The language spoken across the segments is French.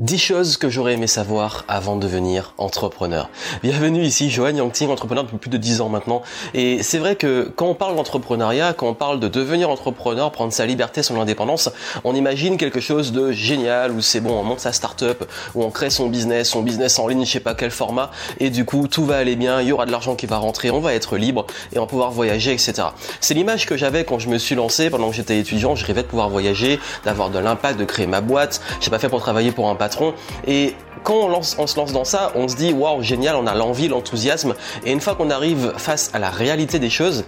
10 choses que j'aurais aimé savoir avant de devenir entrepreneur. Bienvenue ici, Johan Yangting, entrepreneur depuis plus de 10 ans maintenant. Et c'est vrai que quand on parle d'entrepreneuriat, quand on parle de devenir entrepreneur, prendre sa liberté, son indépendance, on imagine quelque chose de génial où c'est bon, on monte sa start-up, où on crée son business, son business en ligne, je sais pas quel format, et du coup tout va aller bien, il y aura de l'argent qui va rentrer, on va être libre et on va pouvoir voyager, etc. C'est l'image que j'avais quand je me suis lancé pendant que j'étais étudiant, je rêvais de pouvoir voyager, d'avoir de l'impact, de créer ma boîte. J'ai pas fait pour travailler pour un patron et quand on, se lance dans ça, on se dit waouh génial, on a l'envie, l'enthousiasme. Et une fois qu'on arrive face à la réalité des choses,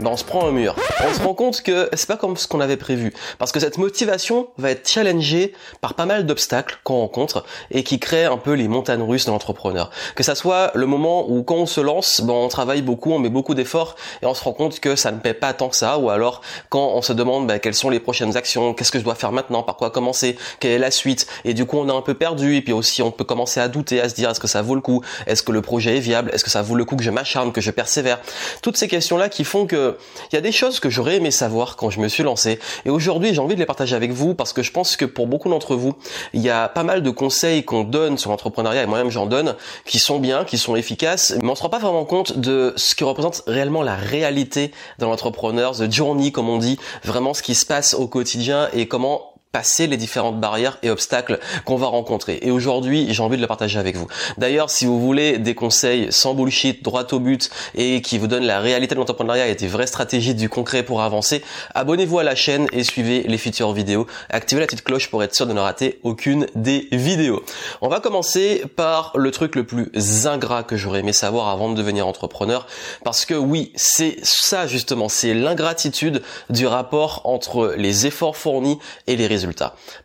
ben on se prend un mur. On se rend compte que c'est pas comme ce qu'on avait prévu. Parce que cette motivation va être challengée par pas mal d'obstacles qu'on rencontre et qui créent un peu les montagnes russes de l'entrepreneur. Que ça soit le moment où quand on se lance, ben on travaille beaucoup, on met beaucoup d'efforts et on se rend compte que ça ne paie pas tant que ça. Ou alors quand on se demande ben, quelles sont les prochaines actions, qu'est-ce que je dois faire maintenant, par quoi commencer, quelle est la suite. Et du coup on est un peu perdu et puis aussi on peut commencer à douter, à se dire est-ce que ça vaut le coup, est-ce que le projet est viable, est-ce que ça vaut le coup que je m'acharne, que je persévère? Toutes ces questions-là qui font que il y a des choses que j'aurais aimé savoir quand je me suis lancé. Et aujourd'hui j'ai envie de les partager avec vous parce que je pense que pour beaucoup d'entre vous, il y a pas mal de conseils qu'on donne sur l'entrepreneuriat et moi-même j'en donne qui sont bien, qui sont efficaces, mais on se rend pas vraiment compte de ce qui représente réellement la réalité dans l'entrepreneur, the journey comme on dit, vraiment ce qui se passe au quotidien et comment passer les différentes barrières et obstacles qu'on va rencontrer. Et aujourd'hui, j'ai envie de le partager avec vous. D'ailleurs, si vous voulez des conseils sans bullshit, droit au but et qui vous donnent la réalité de l'entrepreneuriat et des vraies stratégies du concret pour avancer, abonnez-vous à la chaîne et suivez les futures vidéos. Activez la petite cloche pour être sûr de ne rater aucune des vidéos. On va commencer par le truc le plus ingrat que j'aurais aimé savoir avant de devenir entrepreneur parce que oui, c'est ça justement, c'est l'ingratitude du rapport entre les efforts fournis et les résultats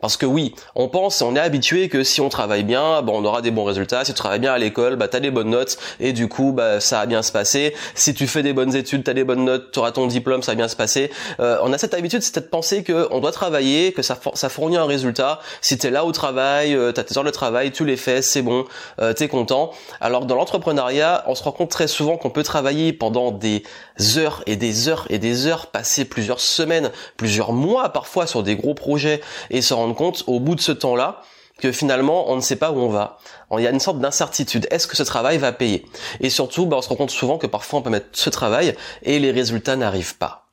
parce que oui, on pense, on est habitué que si on travaille bien, bon, on aura des bons résultats. Si tu travailles bien à l'école, bah, tu as des bonnes notes et du coup, bah, ça va bien se passer. Si tu fais des bonnes études, tu as des bonnes notes, tu auras ton diplôme, ça va bien se passer. Euh, on a cette habitude, c'est de penser qu'on doit travailler, que ça, ça fournit un résultat. Si tu es là au travail, euh, tu as tes heures de travail, tu les fais, c'est bon, euh, tu es content. Alors dans l'entrepreneuriat, on se rend compte très souvent qu'on peut travailler pendant des heures et des heures et des heures, passer plusieurs semaines, plusieurs mois parfois sur des gros projets et se rendre compte au bout de ce temps-là que finalement on ne sait pas où on va. Il y a une sorte d'incertitude. Est-ce que ce travail va payer? Et surtout, bah, on se rend compte souvent que parfois on peut mettre ce travail et les résultats n'arrivent pas.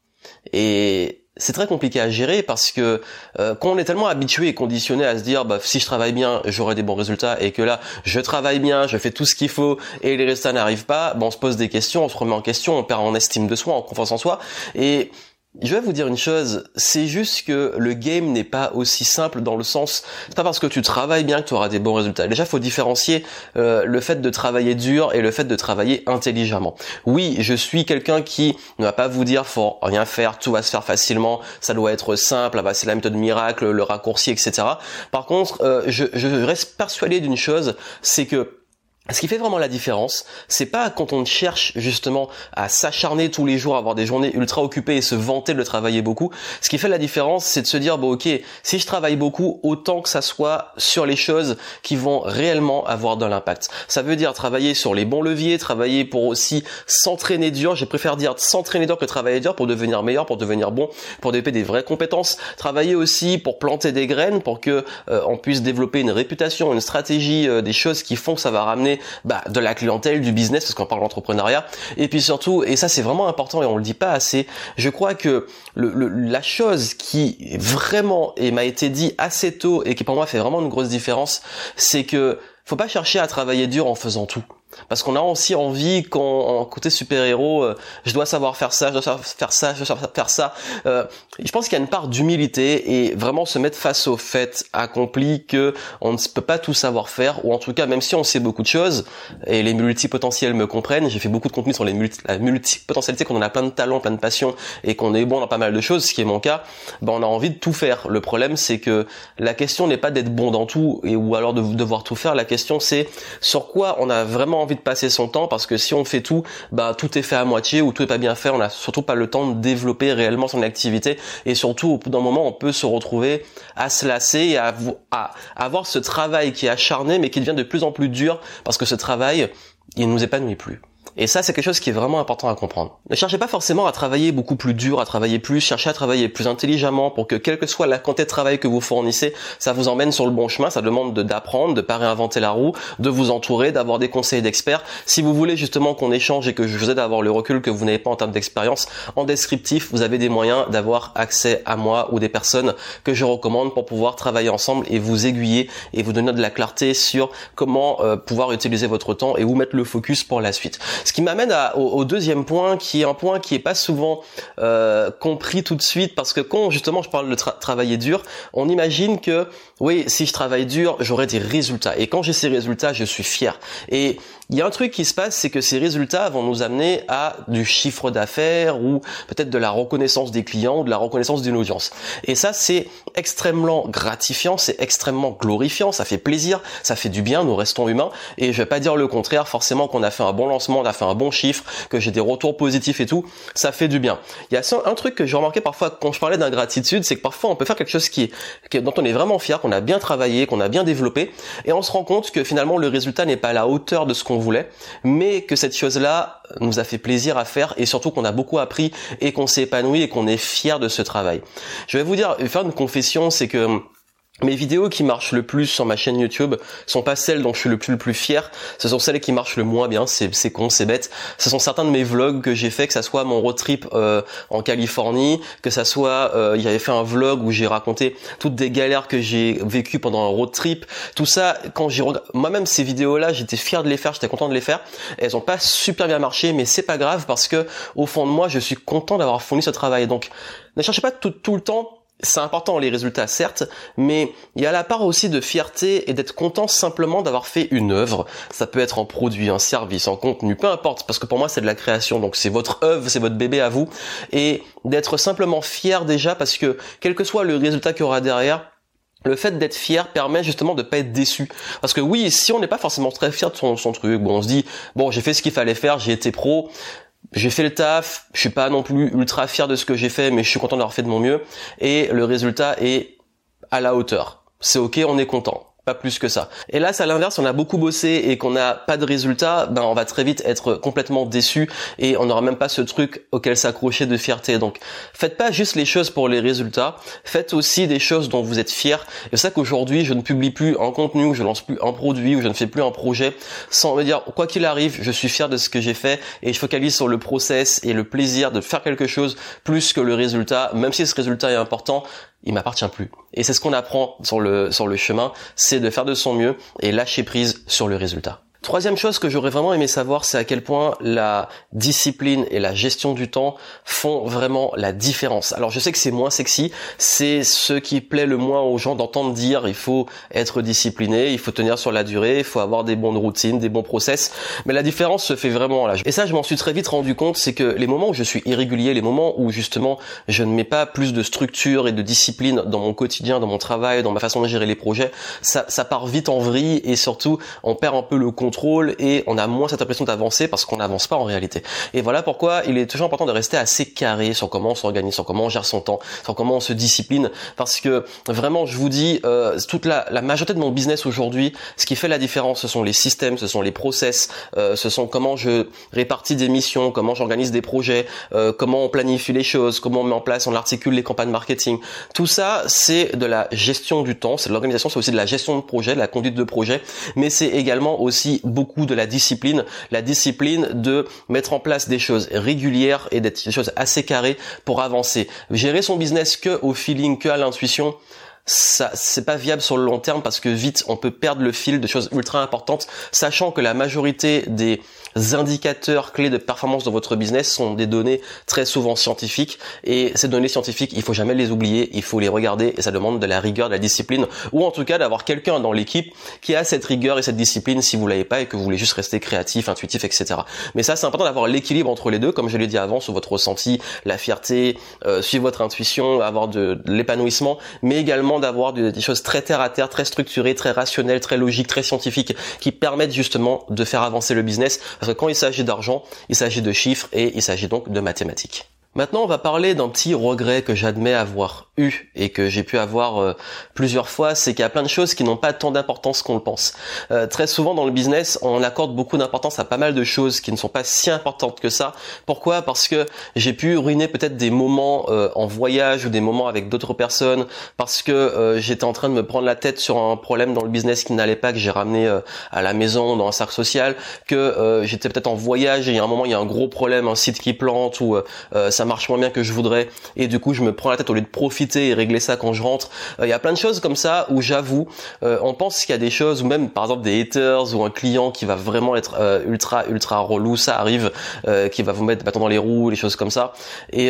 Et c'est très compliqué à gérer parce que euh, quand on est tellement habitué et conditionné à se dire bah si je travaille bien j'aurai des bons résultats et que là je travaille bien je fais tout ce qu'il faut et les résultats n'arrivent pas bah, on se pose des questions on se remet en question on perd en estime de soi en confiance en soi et je vais vous dire une chose, c'est juste que le game n'est pas aussi simple dans le sens, c'est pas parce que tu travailles bien que tu auras des bons résultats. Déjà, faut différencier euh, le fait de travailler dur et le fait de travailler intelligemment. Oui, je suis quelqu'un qui ne va pas vous dire faut rien faire, tout va se faire facilement, ça doit être simple, ah bah, c'est la méthode miracle, le raccourci, etc. Par contre, euh, je reste persuadé d'une chose, c'est que ce qui fait vraiment la différence, c'est pas quand on cherche justement à s'acharner tous les jours, à avoir des journées ultra occupées et se vanter de le travailler beaucoup. Ce qui fait la différence, c'est de se dire bon ok, si je travaille beaucoup, autant que ça soit sur les choses qui vont réellement avoir de l'impact. Ça veut dire travailler sur les bons leviers, travailler pour aussi s'entraîner dur. J'ai préféré dire s'entraîner dur que travailler dur pour devenir meilleur, pour devenir bon, pour développer des vraies compétences. Travailler aussi pour planter des graines, pour que euh, on puisse développer une réputation, une stratégie, euh, des choses qui font que ça va ramener bah, de la clientèle, du business, parce qu'on parle d'entrepreneuriat. Et puis surtout, et ça c'est vraiment important et on le dit pas assez, je crois que la chose qui vraiment et m'a été dit assez tôt et qui pour moi fait vraiment une grosse différence, c'est que faut pas chercher à travailler dur en faisant tout. Parce qu'on a aussi envie, quand côté super-héros, euh, je dois savoir faire ça, je dois savoir faire ça, je dois savoir faire ça. Euh, je pense qu'il y a une part d'humilité et vraiment se mettre face au fait accompli que on ne peut pas tout savoir faire, ou en tout cas, même si on sait beaucoup de choses, et les multipotentiels me comprennent, j'ai fait beaucoup de contenu sur les multi la multipotentialité, qu'on en a plein de talents, plein de passions, et qu'on est bon dans pas mal de choses, ce qui est mon cas, ben on a envie de tout faire. Le problème, c'est que la question n'est pas d'être bon dans tout, et ou alors de devoir tout faire, la question c'est sur quoi on a vraiment envie de passer son temps parce que si on fait tout, bah tout est fait à moitié ou tout est pas bien fait. On a surtout pas le temps de développer réellement son activité et surtout au bout d'un moment on peut se retrouver à se lasser et à, à avoir ce travail qui est acharné mais qui devient de plus en plus dur parce que ce travail il nous épanouit plus. Et ça, c'est quelque chose qui est vraiment important à comprendre. Ne cherchez pas forcément à travailler beaucoup plus dur, à travailler plus, cherchez à travailler plus intelligemment pour que quelle que soit la quantité de travail que vous fournissez, ça vous emmène sur le bon chemin, ça demande d'apprendre, de, de pas réinventer la roue, de vous entourer, d'avoir des conseils d'experts. Si vous voulez justement qu'on échange et que je vous aide à avoir le recul que vous n'avez pas en termes d'expérience, en descriptif, vous avez des moyens d'avoir accès à moi ou des personnes que je recommande pour pouvoir travailler ensemble et vous aiguiller et vous donner de la clarté sur comment euh, pouvoir utiliser votre temps et où mettre le focus pour la suite. Ce qui m'amène au, deuxième point, qui est un point qui est pas souvent euh, compris tout de suite, parce que quand justement je parle de travailler dur, on imagine que oui, si je travaille dur, j'aurai des résultats. Et quand j'ai ces résultats, je suis fier. Et il y a un truc qui se passe, c'est que ces résultats vont nous amener à du chiffre d'affaires ou peut-être de la reconnaissance des clients de la reconnaissance d'une audience. Et ça, c'est extrêmement gratifiant, c'est extrêmement glorifiant, ça fait plaisir, ça fait du bien, nous restons humains. Et je vais pas dire le contraire, forcément qu'on a fait un bon lancement, on a fait un bon chiffre, que j'ai des retours positifs et tout, ça fait du bien. Il y a un truc que j'ai remarqué parfois quand je parlais d'ingratitude, c'est que parfois on peut faire quelque chose qui est, dont on est vraiment fier, qu'on a bien travaillé, qu'on a bien développé, et on se rend compte que finalement le résultat n'est pas à la hauteur de ce qu'on voulait, mais que cette chose-là nous a fait plaisir à faire et surtout qu'on a beaucoup appris et qu'on s'est épanoui et qu'on est fier de ce travail. Je vais vous dire, faire une confession, c'est que mes vidéos qui marchent le plus sur ma chaîne YouTube sont pas celles dont je suis le plus le plus fier, ce sont celles qui marchent le moins bien, c'est con, c'est bête. Ce sont certains de mes vlogs que j'ai fait, que ça soit mon road trip euh, en Californie, que ça soit euh, j'avais fait un vlog où j'ai raconté toutes des galères que j'ai vécues pendant un road trip. Tout ça, quand j'ai moi-même ces vidéos-là, j'étais fier de les faire, j'étais content de les faire. Elles ont pas super bien marché, mais c'est pas grave parce que au fond de moi, je suis content d'avoir fourni ce travail. Donc, ne cherchez pas tout, tout le temps c'est important les résultats certes, mais il y a la part aussi de fierté et d'être content simplement d'avoir fait une œuvre. Ça peut être en produit, un service, en contenu, peu importe, parce que pour moi c'est de la création, donc c'est votre œuvre, c'est votre bébé à vous, et d'être simplement fier déjà parce que quel que soit le résultat qu'il y aura derrière, le fait d'être fier permet justement de pas être déçu. Parce que oui, si on n'est pas forcément très fier de son, son truc, bon, on se dit, bon, j'ai fait ce qu'il fallait faire, j'ai été pro, j'ai fait le taf, je suis pas non plus ultra fier de ce que j'ai fait, mais je suis content d'avoir fait de mon mieux, et le résultat est à la hauteur. C'est ok, on est content pas plus que ça. Et là, c'est à l'inverse, on a beaucoup bossé et qu'on n'a pas de résultat, ben on va très vite être complètement déçu et on n'aura même pas ce truc auquel s'accrocher de fierté. Donc, faites pas juste les choses pour les résultats, faites aussi des choses dont vous êtes fiers. Et c'est ça qu'aujourd'hui, je ne publie plus un contenu, je lance plus un produit, ou je ne fais plus un projet sans me dire quoi qu'il arrive, je suis fier de ce que j'ai fait et je focalise sur le process et le plaisir de faire quelque chose plus que le résultat, même si ce résultat est important, il m'appartient plus. Et c'est ce qu'on apprend sur le, sur le chemin, c'est de faire de son mieux et lâcher prise sur le résultat. Troisième chose que j'aurais vraiment aimé savoir, c'est à quel point la discipline et la gestion du temps font vraiment la différence. Alors je sais que c'est moins sexy, c'est ce qui plaît le moins aux gens d'entendre dire il faut être discipliné, il faut tenir sur la durée, il faut avoir des bonnes routines, des bons process, mais la différence se fait vraiment là. Et ça je m'en suis très vite rendu compte, c'est que les moments où je suis irrégulier, les moments où justement je ne mets pas plus de structure et de discipline dans mon quotidien, dans mon travail, dans ma façon de gérer les projets, ça, ça part vite en vrille et surtout on perd un peu le compte et on a moins cette impression d'avancer parce qu'on n'avance pas en réalité. Et voilà pourquoi il est toujours important de rester assez carré sur comment on s'organise, sur comment on gère son temps, sur comment on se discipline parce que vraiment je vous dis euh, toute la, la, majorité de mon business aujourd'hui, ce qui fait la différence ce sont les systèmes, ce sont les process, euh, ce sont comment je répartis des missions, comment j'organise des projets, euh, comment on planifie les choses, comment on met en place, on articule les campagnes marketing. Tout ça c'est de la gestion du temps, c'est de l'organisation, c'est aussi de la gestion de projet, de la conduite de projet, mais c'est également aussi beaucoup de la discipline, la discipline de mettre en place des choses régulières et des choses assez carrées pour avancer. Gérer son business que au feeling, que à l'intuition, ça c'est pas viable sur le long terme parce que vite on peut perdre le fil de choses ultra importantes sachant que la majorité des indicateurs clés de performance dans votre business sont des données très souvent scientifiques. Et ces données scientifiques il faut jamais les oublier il faut les regarder et ça demande de la rigueur de la discipline. Ou en tout cas d'avoir quelqu'un dans l'équipe qui a cette rigueur et cette discipline si vous l'avez pas et que vous voulez juste rester créatif intuitif etc mais ça c'est important d'avoir l'équilibre entre les deux. Comme je l'ai dit avant sur votre ressenti la fierté euh, suivre votre intuition avoir de l'épanouissement mais également d'avoir des choses très terre à terre, très structurées, très rationnelles, très logiques, très scientifiques, qui permettent justement de faire avancer le business. Quand il s'agit d'argent, il s'agit de chiffres et il s'agit donc de mathématiques. Maintenant, on va parler d'un petit regret que j'admets avoir eu et que j'ai pu avoir euh, plusieurs fois, c'est qu'il y a plein de choses qui n'ont pas tant d'importance qu'on le pense. Euh, très souvent dans le business, on accorde beaucoup d'importance à pas mal de choses qui ne sont pas si importantes que ça. Pourquoi? Parce que j'ai pu ruiner peut-être des moments euh, en voyage ou des moments avec d'autres personnes, parce que j'étais en train de me prendre la tête sur un problème dans le business qui n'allait pas, que j'ai ramené à la maison dans un cercle social, que j'étais peut-être en voyage et il y a un moment il y a un gros problème, un site qui plante ou ça ça marche moins bien que je voudrais et du coup je me prends la tête au lieu de profiter et régler ça quand je rentre. Euh, il y a plein de choses comme ça où j'avoue, euh, on pense qu'il y a des choses ou même par exemple des haters ou un client qui va vraiment être euh, ultra ultra relou, ça arrive, qui va vous mettre bâton dans les roues, les choses comme ça. Et,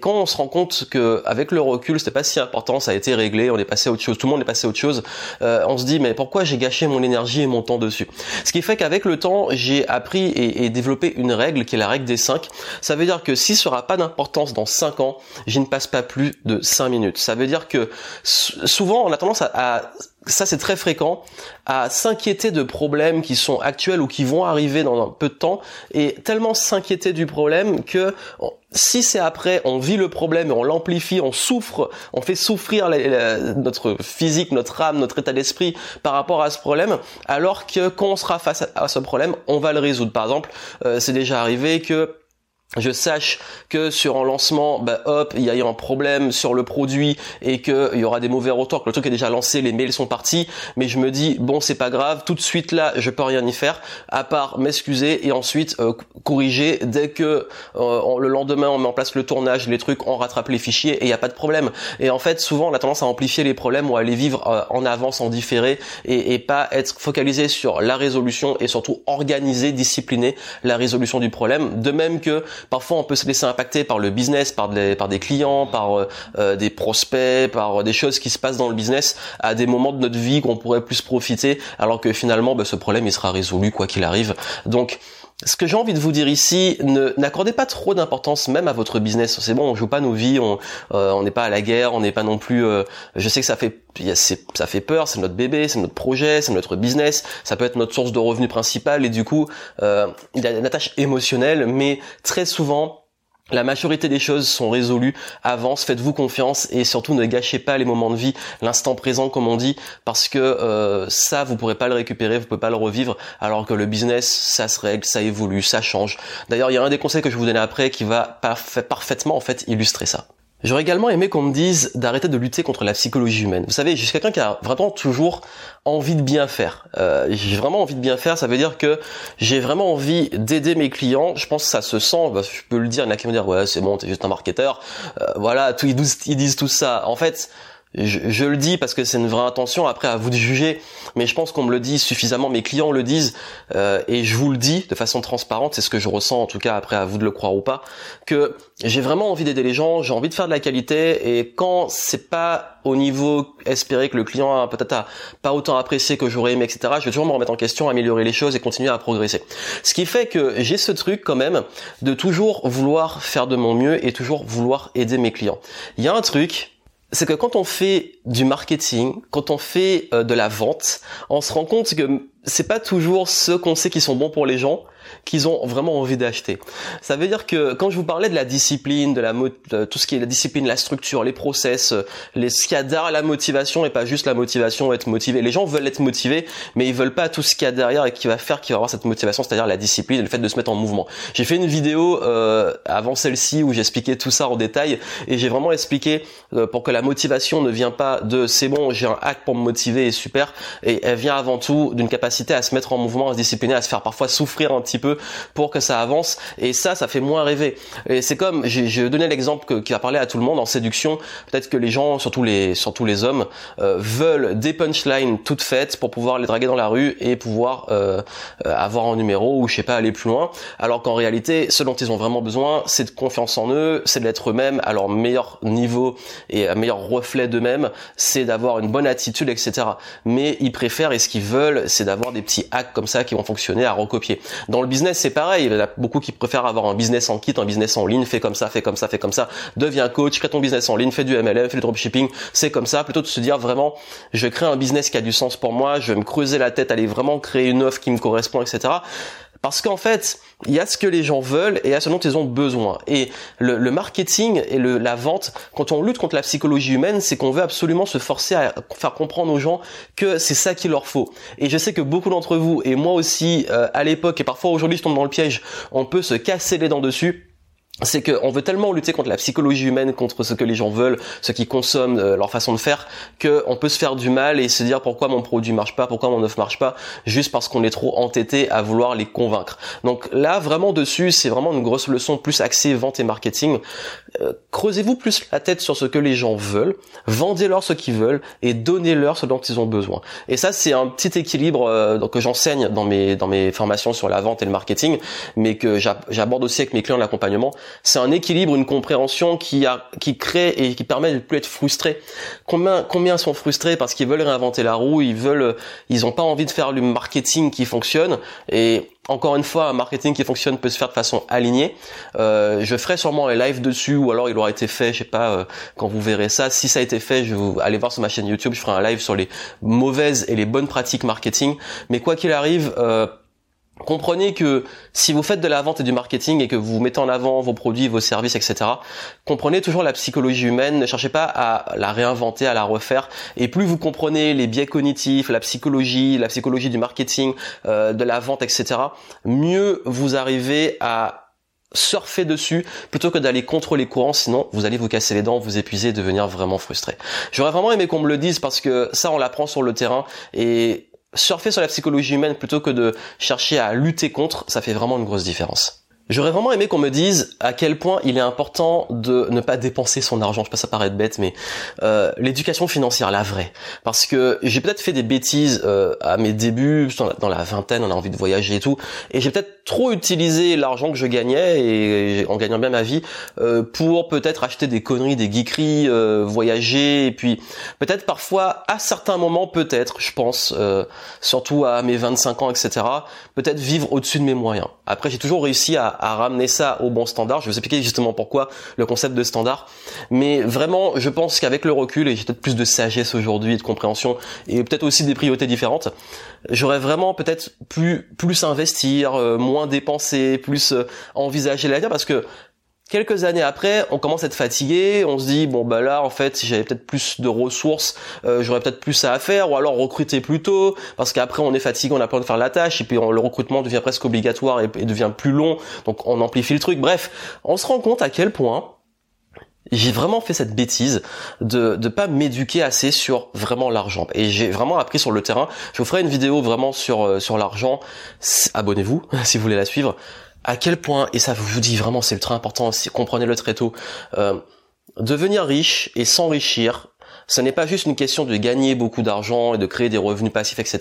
quand on se rend compte que avec le recul c'était pas si important, ça a été réglé, on est passé à autre chose, tout le monde est passé à autre chose, on se dit mais pourquoi j'ai gâché mon énergie et mon temps dessus? Ce qui fait qu'avec le temps j'ai appris et, et développé une règle qui est la règle des 5. Ça veut dire que si ce sera pas d'importance dans 5 ans, je ne passe pas plus de 5 minutes. Ça veut dire que souvent on a tendance à, ça c'est très fréquent, à s'inquiéter de problèmes qui sont actuels ou qui vont arriver dans un peu de temps et tellement s'inquiéter du problème que si c'est après, on vit le problème et on l'amplifie, on souffre, on fait souffrir notre physique, notre âme, notre état d'esprit par rapport à ce problème, alors que quand on sera face à, ce problème, on va le résoudre. Par exemple, euh, c'est déjà arrivé que je sache que sur un lancement, bah, hop, il y a eu un problème sur le produit et qu'il y aura des mauvais retours, que le truc est déjà lancé, les mails sont partis, mais je me dis bon c'est pas grave, tout de suite là je peux rien y faire, à part m'excuser et ensuite euh, corriger dès que euh, le lendemain on met en place le tournage, les trucs, on rattrape les fichiers et il n'y a pas de problème. Et en fait souvent on a tendance à amplifier les problèmes ou à les vivre euh, en avance, en différé et, et pas être focalisé sur la résolution et surtout organiser, discipliner la résolution du problème. De même que Parfois, on peut se laisser impacter par le business, par des, clients, par euh, euh, des prospects, par des choses qui se passent dans le business à des moments de notre vie qu'on pourrait plus profiter, alors que finalement, bah, ce problème, il sera résolu quoi qu'il arrive. Donc, ce que j'ai envie de vous dire ici, n'accordez pas trop d'importance même à votre business. C'est bon, on joue pas nos vies, on euh, n'est pas à la guerre, on n'est pas non plus. je sais que ça fait ça fait peur, c'est notre bébé, c'est notre projet, c'est notre business, ça peut être notre source de revenus principale et du coup, euh, il y a une attache émotionnelle, mais très souvent, la majorité des choses sont résolues, avance, faites-vous confiance et surtout ne gâchez pas les moments de vie, l'instant présent comme on dit, parce que euh, ça vous pourrez pas le récupérer, vous pouvez pas le revivre, alors que le business ça se règle, ça évolue, ça change. D'ailleurs il y a un des conseils que je vous donner après qui va parfaitement en fait illustrer ça. J'aurais également aimé qu'on me dise d'arrêter de lutter contre la psychologie humaine. Vous savez, je suis quelqu'un qui a vraiment toujours envie de bien faire. Euh, j'ai vraiment envie de bien faire, ça veut dire que j'ai vraiment envie d'aider mes clients. Je pense que ça se sent, bah, je peux le dire, il y en a qui vont dire ouais c'est bon, t'es juste un marketeur. Euh, voilà, tout, ils, disent, ils disent tout ça. En fait, je, le dis parce que c'est une vraie intention, après à vous de juger, mais je pense qu'on me le dit suffisamment, mes clients le disent, euh, et je vous le dis de façon transparente, c'est ce que je ressens en tout cas, après à vous de le croire ou pas, que j'ai vraiment envie d'aider les gens, j'ai envie de faire de la qualité, et quand c'est pas au niveau espéré que le client a peut-être pas autant apprécié que j'aurais aimé, etc., je vais toujours me remettre en question, améliorer les choses et continuer à progresser. Ce qui fait que j'ai ce truc quand même de toujours vouloir faire de mon mieux et toujours vouloir aider mes clients. Il y a un truc c'est que quand on fait du marketing, quand on fait euh, de la vente, on se rend compte que c'est pas toujours ceux qu'on sait qui sont bons pour les gens qu'ils ont vraiment envie d'acheter. Ça veut dire que quand je vous parlais de la discipline, de la tout ce qui est la discipline, la structure, les process, les ce la motivation et pas juste la motivation, être motivé. Les gens veulent être motivés, mais ils veulent pas tout ce qu'il y a derrière et qui va faire qu'il va avoir cette motivation, c'est-à-dire la discipline et le fait de se mettre en mouvement. J'ai fait une vidéo euh, avant celle-ci où j'expliquais tout ça en détail et j'ai vraiment expliqué euh, pour que la motivation ne vient pas de c'est bon, j'ai un hack pour me motiver et super et elle vient avant tout d'une capacité à se mettre en mouvement, à se discipliner, à se faire parfois souffrir un petit peu pour que ça avance. Et ça, ça fait moins rêver. Et c'est comme, j'ai donné l'exemple qui va parler à tout le monde en séduction. Peut-être que les gens, surtout les, surtout les hommes, euh, veulent des punchlines toutes faites pour pouvoir les draguer dans la rue et pouvoir euh, euh, avoir un numéro ou je sais pas aller plus loin. Alors qu'en réalité, ce dont ils ont vraiment besoin, c'est de confiance en eux, c'est d'être eux-mêmes à leur meilleur niveau et un meilleur reflet d'eux-mêmes, c'est d'avoir une bonne attitude, etc. Mais ils préfèrent et ce qu'ils veulent, c'est d'avoir des petits hacks comme ça qui vont fonctionner à recopier. Dans le business, c'est pareil. Il y en a beaucoup qui préfèrent avoir un business en kit, un business en ligne, fais comme ça, fais comme ça, fais comme ça, deviens coach, crée ton business en ligne, fais du MLM, fais du dropshipping, c'est comme ça, plutôt de se dire vraiment, je crée un business qui a du sens pour moi, je vais me creuser la tête, aller vraiment créer une offre qui me correspond, etc Parce qu'en fait, il y a ce que les gens veulent et il y a ce dont ils ont besoin. Et le, marketing et le, la vente, quand on lutte contre la psychologie humaine, c'est qu'on veut absolument se forcer à faire comprendre aux gens que c'est ça qu'il leur faut. Et je sais que beaucoup d'entre vous, et moi aussi, euh, à l'époque, et parfois aujourd'hui je tombe dans le piège, on peut se casser les dents dessus c'est qu'on veut tellement lutter contre la psychologie humaine, contre ce que les gens veulent, ce qui consomment, euh, leur façon de faire, qu'on peut se faire du mal et se dire pourquoi mon produit marche pas, pourquoi mon offre marche pas, juste parce qu'on est trop entêté à vouloir les convaincre. Donc là, vraiment dessus, c'est vraiment une grosse leçon plus axée vente et marketing. Euh, creusez-vous plus la tête sur ce que les gens veulent, vendez-leur ce qu'ils veulent et donnez-leur ce dont ils ont besoin. Et ça, c'est un petit équilibre euh, que j'enseigne dans mes dans mes formations sur la vente et le marketing, mais que j'aborde aussi avec mes clients l'accompagnement c'est un équilibre, une compréhension qui a, qui crée et qui permet de ne plus être frustré. Combien, combien sont frustrés parce qu'ils veulent réinventer la roue, ils veulent, ils ont pas envie de faire le marketing qui fonctionne et encore une fois, un marketing qui fonctionne peut se faire de façon alignée. Euh, je ferai sûrement un live dessus, ou alors il aura été fait, je sais pas, euh, quand vous verrez ça. Si ça a été fait, je vous allez voir sur ma chaîne YouTube, je ferai un live sur les mauvaises et les bonnes pratiques marketing. Mais quoi qu'il arrive, euh, Comprenez que si vous faites de la vente et du marketing et que vous mettez en avant vos produits, vos services, etc., comprenez toujours la psychologie humaine, ne cherchez pas à la réinventer, à la refaire. Et plus vous comprenez les biais cognitifs, la psychologie, la psychologie du marketing, euh, de la vente, etc., mieux vous arrivez à surfer dessus plutôt que d'aller contre les courants sinon vous allez vous casser les dents vous épuiser devenir vraiment frustré j'aurais vraiment aimé qu'on me le dise parce que ça on l'apprend sur le terrain et surfer sur la psychologie humaine plutôt que de chercher à lutter contre, ça fait vraiment une grosse différence. J'aurais vraiment aimé qu'on me dise à quel point il est important de ne pas dépenser son argent. Je sais pas, ça paraît bête, mais euh, l'éducation financière, la vraie. Parce que j'ai peut-être fait des bêtises euh, à mes débuts, dans la, vingtaine, on a envie de voyager et tout, et j'ai peut-être trop utilisé l'argent que je gagnais et, en gagnant bien ma vie euh, pour peut-être acheter des conneries, des geekeries, euh, voyager, et puis peut-être parfois à certains moments, peut-être, je pense, euh, surtout à mes 25 ans, etc. Peut-être vivre au-dessus de mes moyens. Après, j'ai toujours réussi à à ramener ça au bon standard. Je vais vous expliquer justement pourquoi le concept de standard. Mais vraiment, je pense qu'avec le recul, et j'ai peut-être plus de sagesse aujourd'hui, de compréhension, et peut-être aussi des priorités différentes, j'aurais vraiment peut-être plus plus investir, euh, moins dépenser, plus euh, envisager l'avenir, parce que Quelques années après, on commence à être fatigué, on se dit bon bah là en fait si j'avais peut-être plus de ressources, euh, j'aurais peut-être plus à faire, ou alors recruter plus tôt, parce qu'après on est fatigué, on a peur de faire la tâche, et puis le recrutement devient presque obligatoire et, devient plus long, donc on amplifie le truc. Bref, on se rend compte à quel point j'ai vraiment fait cette bêtise de ne pas m'éduquer assez sur vraiment l'argent et j'ai vraiment appris sur le terrain. Je vous ferai une vidéo vraiment sur euh, sur l'argent. Abonnez-vous si vous voulez la suivre à quel point, et ça vous dis vraiment c'est ultra important, comprenez-le très tôt, euh, devenir riche et s'enrichir, ce n'est pas juste une question de gagner beaucoup d'argent et de créer des revenus passifs, etc.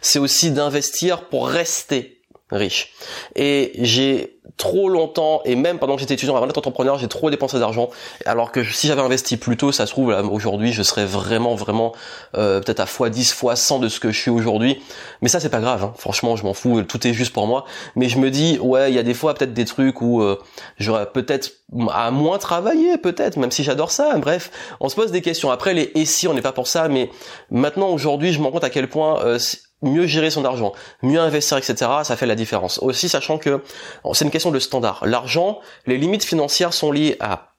C'est aussi d'investir pour rester riche. Et j'ai trop longtemps, et même pendant que j'étais étudiant avant d'être entrepreneur, j'ai trop dépensé d'argent. Alors que si j'avais investi plus tôt, ça se trouve, aujourd'hui, je serais vraiment, vraiment euh, peut-être à fois 10 fois 100 de ce que je suis aujourd'hui. Mais ça, c'est pas grave. Hein. Franchement, je m'en fous. Tout est juste pour moi. Mais je me dis, ouais, il y a des fois peut-être des trucs où euh, j'aurais peut-être à moins travailler, peut-être, même si j'adore ça. Bref, on se pose des questions. Après, les et si, on n'est pas pour ça. Mais maintenant, aujourd'hui, je me rends compte à quel point... Euh, mieux gérer son argent, mieux investir, etc., ça fait la différence. Aussi, sachant que c'est une question de standard. L'argent, les limites financières sont liées à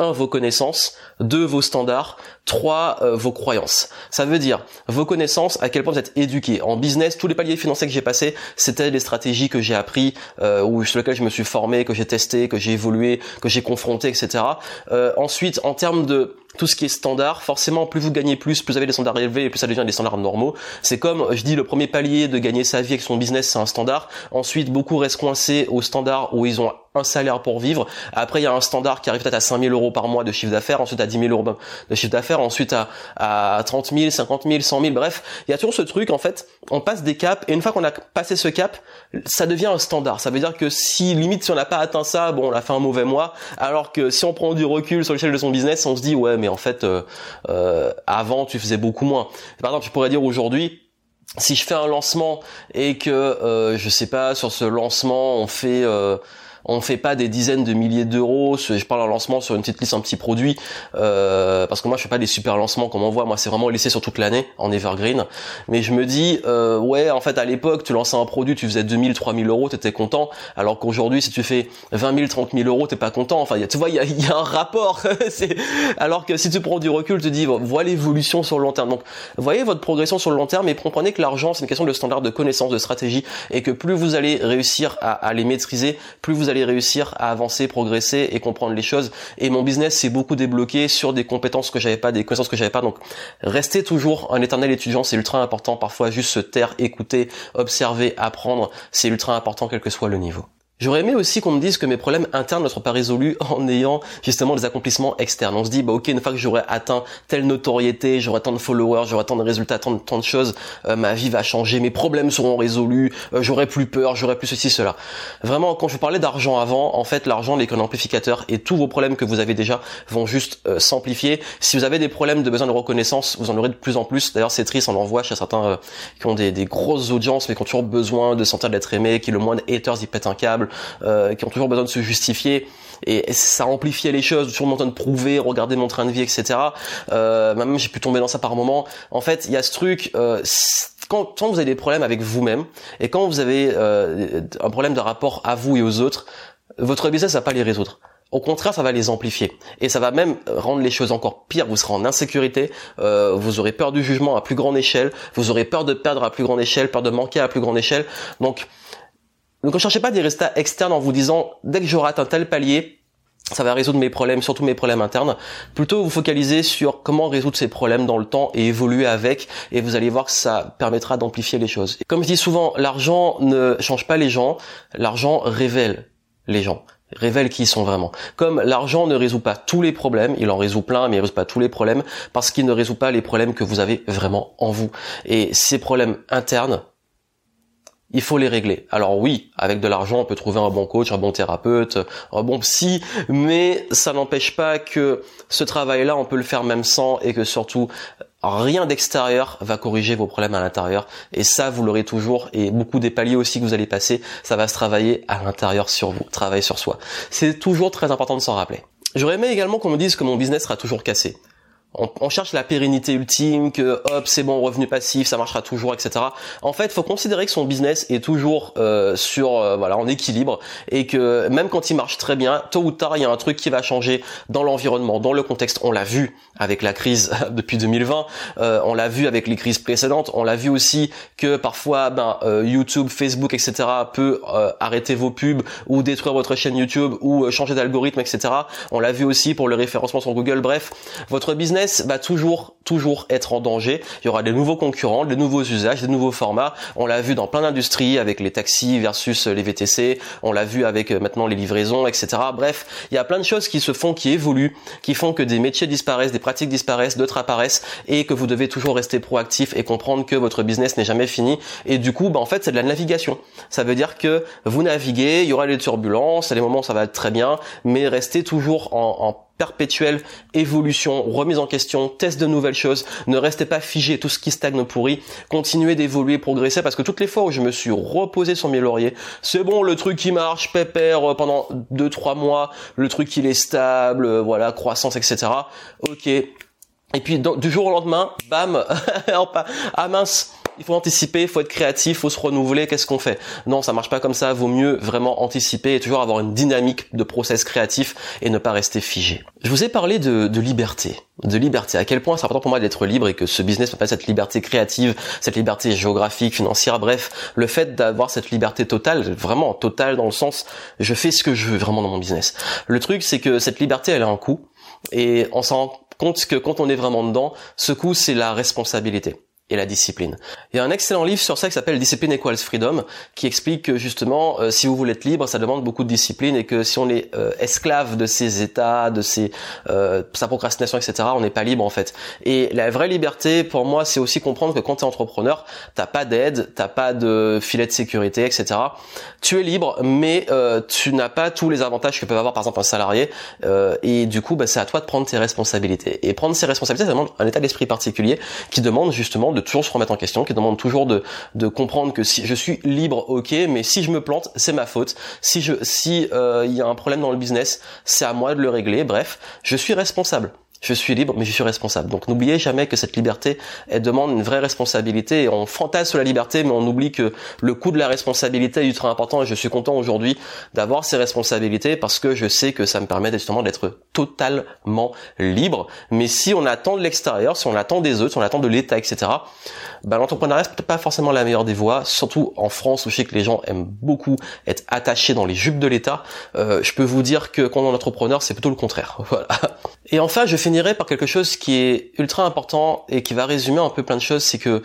un, vos connaissances, deux, vos standards, trois, euh, vos croyances. Ça veut dire vos connaissances, à quel point vous êtes éduqué. En business, tous les paliers financiers que j'ai passés, c'était les stratégies que j'ai appris, euh, ou sur lesquelles je me suis formé, que j'ai testé, que j'ai évolué, que j'ai confronté, etc. Euh, ensuite, en termes de tout ce qui est standard, forcément, plus vous gagnez plus, plus vous avez des standards élevés plus ça devient des standards normaux. C'est comme, je dis, le premier palier de gagner sa vie avec son business, c'est un standard. Ensuite, beaucoup restent coincés au standard où ils ont un salaire pour vivre. Après, il y a un standard qui arrive peut-être à 5000 euros par mois de chiffre d'affaires, ensuite à 10 000 euros de chiffre d'affaires, ensuite à, à 30 000, 50 000, 100 000, bref. Il y a toujours ce truc, en fait, on passe des caps, et une fois qu'on a passé ce cap, ça devient un standard. Ça veut dire que si, limite, si on n'a pas atteint ça, bon, on a fait un mauvais mois, alors que si on prend du recul sur l'échelle de son business, on se dit, ouais, mais mais en fait, euh, euh, avant, tu faisais beaucoup moins. Par exemple, je pourrais dire aujourd'hui, si je fais un lancement et que, euh, je sais pas, sur ce lancement, on fait On fait pas des dizaines de milliers d'euros. Je parle en lancement sur une petite liste, un petit produit, euh, parce que moi je fais pas des super lancements comme on voit. Moi c'est vraiment laissé sur toute l'année en evergreen. Mais je me dis, euh, ouais, en fait à l'époque tu lançais un produit, tu faisais 2000, 3000 euros, t'étais content. Alors qu'aujourd'hui si tu fais 20 000, 30 000 euros, t'es pas content. Enfin, tu vois, il y a, y a, un rapport. alors que si tu prends du recul, tu dis, voilà l'évolution sur le long terme. Donc, voyez votre progression sur le long terme, mais comprenez que l'argent c'est une question de standard de connaissance, de stratégie, et que plus vous allez réussir à, à les maîtriser, plus vous allez réussir à avancer, progresser et comprendre les choses. Et mon business s'est beaucoup débloqué sur des compétences que j'avais pas, des connaissances que j'avais pas. Donc, restez toujours un éternel étudiant, c'est ultra important. Parfois, juste se taire, écouter, observer, apprendre, c'est ultra important quel que soit le niveau. J'aurais aimé aussi qu'on me dise que mes problèmes internes ne seront pas résolus en ayant justement des accomplissements externes. On se dit, bah ok, une fois que j'aurai atteint telle notoriété, j'aurai tant de followers, j'aurai tant de résultats, tant de, tant de choses, euh, ma vie va changer, mes problèmes seront résolus, euh, j'aurai plus peur, j'aurai plus ceci, cela. Vraiment, quand je vous parlais d'argent avant, en fait, l'argent n'est qu'un amplificateur et tous vos problèmes que vous avez déjà vont juste euh, s'amplifier. Si vous avez des problèmes de besoin de reconnaissance, vous en aurez de plus en plus. D'ailleurs, c'est triste, on en voit chez certains qui ont des, des, grosses audiences mais qui ont toujours besoin de sentir d'être aimés, qui le moins de haters, ils pètent un câble euh, qui ont toujours besoin de se justifier et ça amplifiait les choses, toujours besoin de prouver, regarder mon train de vie, etc. Euh, même j'ai pu tomber dans ça par moment. En fait, il y a ce truc. Euh, quand, quand, vous avez des problèmes avec vous-même et quand vous avez euh, un problème de rapport à vous et aux autres, votre business va pas les résoudre. Au contraire, ça va les amplifier et ça va même rendre les choses encore pires. Vous serez en insécurité, euh, vous aurez peur du jugement à plus grande échelle, vous aurez peur de perdre à plus grande échelle, peur de manquer à plus grande échelle. Donc donc ne cherchez pas des résultats externes en vous disant dès que j'aurai atteint tel palier, ça va résoudre mes problèmes, surtout mes problèmes internes. Plutôt vous focalisez sur comment résoudre ces problèmes dans le temps et évoluer avec, et vous allez voir que ça permettra d'amplifier les choses. Comme je dis souvent, l'argent ne change pas les gens, l'argent révèle les gens révèle qui ils sont vraiment. Comme l'argent ne résout pas tous les problèmes, il en résout plein, mais il ne résout pas tous les problèmes, parce qu'il ne résout pas les problèmes que vous avez vraiment en vous. Et ces problèmes internes, il faut les régler. Alors oui, avec de l'argent, on peut trouver un bon coach, un bon thérapeute, un bon psy, mais ça n'empêche pas que ce travail-là, on peut le faire même sans et que surtout rien d'extérieur va corriger vos problèmes à l'intérieur. Et ça, vous l'aurez toujours. Et beaucoup des paliers aussi que vous allez passer, ça va se travailler à l'intérieur sur vous, travailler sur soi. C'est toujours très important de s'en rappeler. J'aurais aimé également qu'on me dise que mon business sera toujours cassé on, cherche la pérennité ultime, que hop c'est bon revenu passif, ça marchera toujours, etc. En fait, faut considérer que son business est toujours euh, sur euh, voilà en équilibre et que même quand il marche très bien, tôt ou tard il y a un truc qui va changer dans l'environnement, dans le contexte. On l'a vu avec la crise depuis 2020, euh, on l'a vu avec les crises précédentes, on l'a vu aussi que parfois ben, YouTube, Facebook, etc. peut arrêter vos pubs ou détruire votre chaîne YouTube ou changer d'algorithme, etc. On l'a vu aussi pour le référencement sur Google. Bref, votre business va toujours, toujours être en danger. Il y aura des nouveaux concurrents, des nouveaux usages, des nouveaux formats. On l'a vu dans plein d'industries avec les taxis versus les VTC. On l'a vu avec euh, maintenant les livraisons, etc. Bref, il y a plein de choses qui se font, qui évoluent, qui font que des métiers disparaissent, des pratiques disparaissent, d'autres apparaissent et que vous devez toujours rester proactif et comprendre que votre business n'est jamais fini. Et du coup, bah, en fait, c'est de la navigation. Ça veut dire que vous naviguez, il y aura des turbulences, à des moments ça va être très bien, mais restez toujours en, en perpétuelle évolution, remise en question, test de nouvelles choses, ne restez pas figé, tout ce qui stagne pourri, continuez d'évoluer, progresser, parce que toutes les fois où je me suis reposé sur mes lauriers, c'est bon, le truc qui marche, pépère, euh, pendant 2-3 mois, le truc il est stable, euh, voilà, croissance, etc. Ok. Et puis du jour au lendemain, bam, ah mince, il faut anticiper, il faut être créatif, il faut se renouveler, qu'est-ce qu'on fait? Non, ça marche pas comme ça, vaut mieux vraiment anticiper et toujours avoir une dynamique de process créatif et ne pas rester figé. Je vous ai parlé de, liberté, de liberté, à quel point c'est important pour moi d'être libre et que ce business peut pas cette liberté créative, cette liberté géographique, financière, bref, le fait d'avoir cette liberté totale, vraiment totale dans le sens je fais ce que je veux vraiment dans mon business. Le truc c'est que cette liberté elle a un coût et on s'en compte que quand on est vraiment dedans, ce coût c'est la responsabilité et la discipline. Il y a un excellent livre sur ça qui s'appelle Discipline Equals Freedom, qui explique que justement, euh, si vous voulez être libre, ça demande beaucoup de discipline et que si on est euh, esclave de ses états, de ses euh, sa procrastination, etc., on n'est pas libre en fait. Et la vraie liberté, pour moi, c'est aussi comprendre que quand tu es entrepreneur, t'as pas d'aide, t'as pas de filet de sécurité, etc. Tu es libre, mais tu n'as pas tous les avantages que peut avoir par exemple un salarié. et du coup, bah, c'est à toi de prendre tes responsabilités. Et prendre ses responsabilités, ça demande un état d'esprit particulier qui demande justement de toujours se remettre en question, qui demande toujours de, de comprendre que si je suis libre, ok, mais si je me plante, c'est ma faute. Si je, si euh, il y a un problème dans le business, c'est à moi de le régler. Bref, je suis responsable. Je suis libre, mais je suis responsable. Donc n'oubliez jamais que cette liberté, elle demande une vraie responsabilité. on fantasme la liberté, mais on oublie que le coût de la responsabilité est ultra important. Et je suis content aujourd'hui d'avoir ces responsabilités parce que je sais que ça me permet justement d'être totalement libre. Mais si on attend de l'extérieur, si on attend des autres, si on attend de l'État, etc., bah, l'entrepreneuriat c'est peut-être pas forcément la meilleure des voies. Surtout en France où je sais que les gens aiment beaucoup être attachés dans les jupes de l'État. Euh, je peux vous dire que quand on est entrepreneur, c'est plutôt le contraire. Voilà. Et enfin, je finirai par quelque chose qui est ultra important et qui va résumer un peu plein de choses, c'est que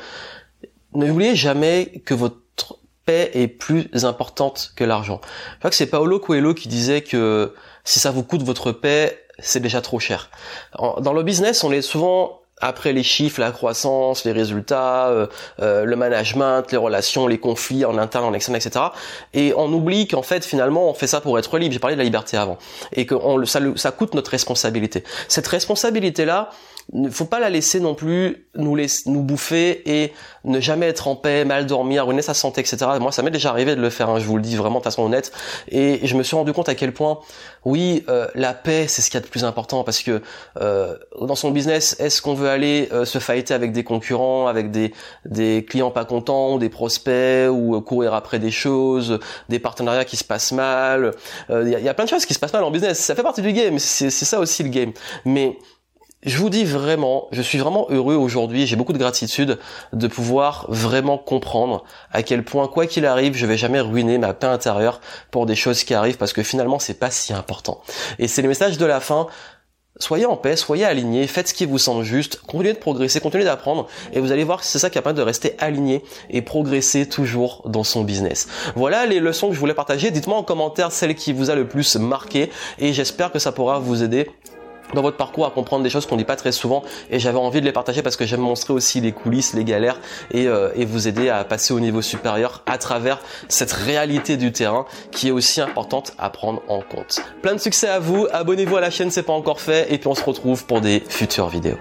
n'oubliez jamais que votre paix est plus importante que l'argent. Je crois que c'est Paolo Coelho qui disait que si ça vous coûte votre paix, c'est déjà trop cher. Dans le business, on est souvent après les chiffres, la croissance, les résultats, euh, euh, le management, les relations, les conflits en interne, en externe, etc. Et on oublie qu'en fait, finalement, on fait ça pour être libre. J'ai parlé de la liberté avant. Et que ça coûte notre responsabilité. Cette responsabilité-là, ne faut pas la laisser non plus nous laisser, nous bouffer et ne jamais être en paix, mal dormir, ruiner sa santé, etc. Moi, ça m'est déjà arrivé de le faire. Hein, je vous le dis vraiment de façon honnête. Et je me suis rendu compte à quel point, oui, euh, la paix, c'est ce qu'il y a de plus important parce que euh, dans son business, est-ce qu'on veut aller euh, se fighter avec des concurrents, avec des des clients pas contents, des prospects ou courir après des choses, des partenariats qui se passent mal? Il y, y, a plein de choses qui se passent mal en business. Ça fait partie du game. C'est ça aussi le game. Mais je vous dis vraiment, je suis vraiment heureux aujourd'hui, j'ai beaucoup de gratitude de pouvoir vraiment comprendre à quel point, quoi qu'il arrive, je vais jamais ruiner ma paix intérieure pour des choses qui arrivent parce que finalement c'est pas si important. Et c'est le message de la fin. Soyez en paix, soyez alignés, faites ce qui vous semble juste, continuez de progresser, continuez d'apprendre et vous allez voir que c'est ça qui permet de rester aligné et progresser toujours dans son business. Voilà les leçons que je voulais partager. Dites-moi en commentaire celle qui vous a le plus marqué et j'espère que ça pourra vous aider dans votre parcours à comprendre des choses qu'on dit pas très souvent et j'avais envie de les partager parce que j'aime montrer aussi les coulisses, les galères et, euh, et, vous aider à passer au niveau supérieur à travers cette réalité du terrain qui est aussi importante à prendre en compte. Plein de succès à vous, abonnez-vous à la chaîne c'est pas encore fait et puis on se retrouve pour des futures vidéos.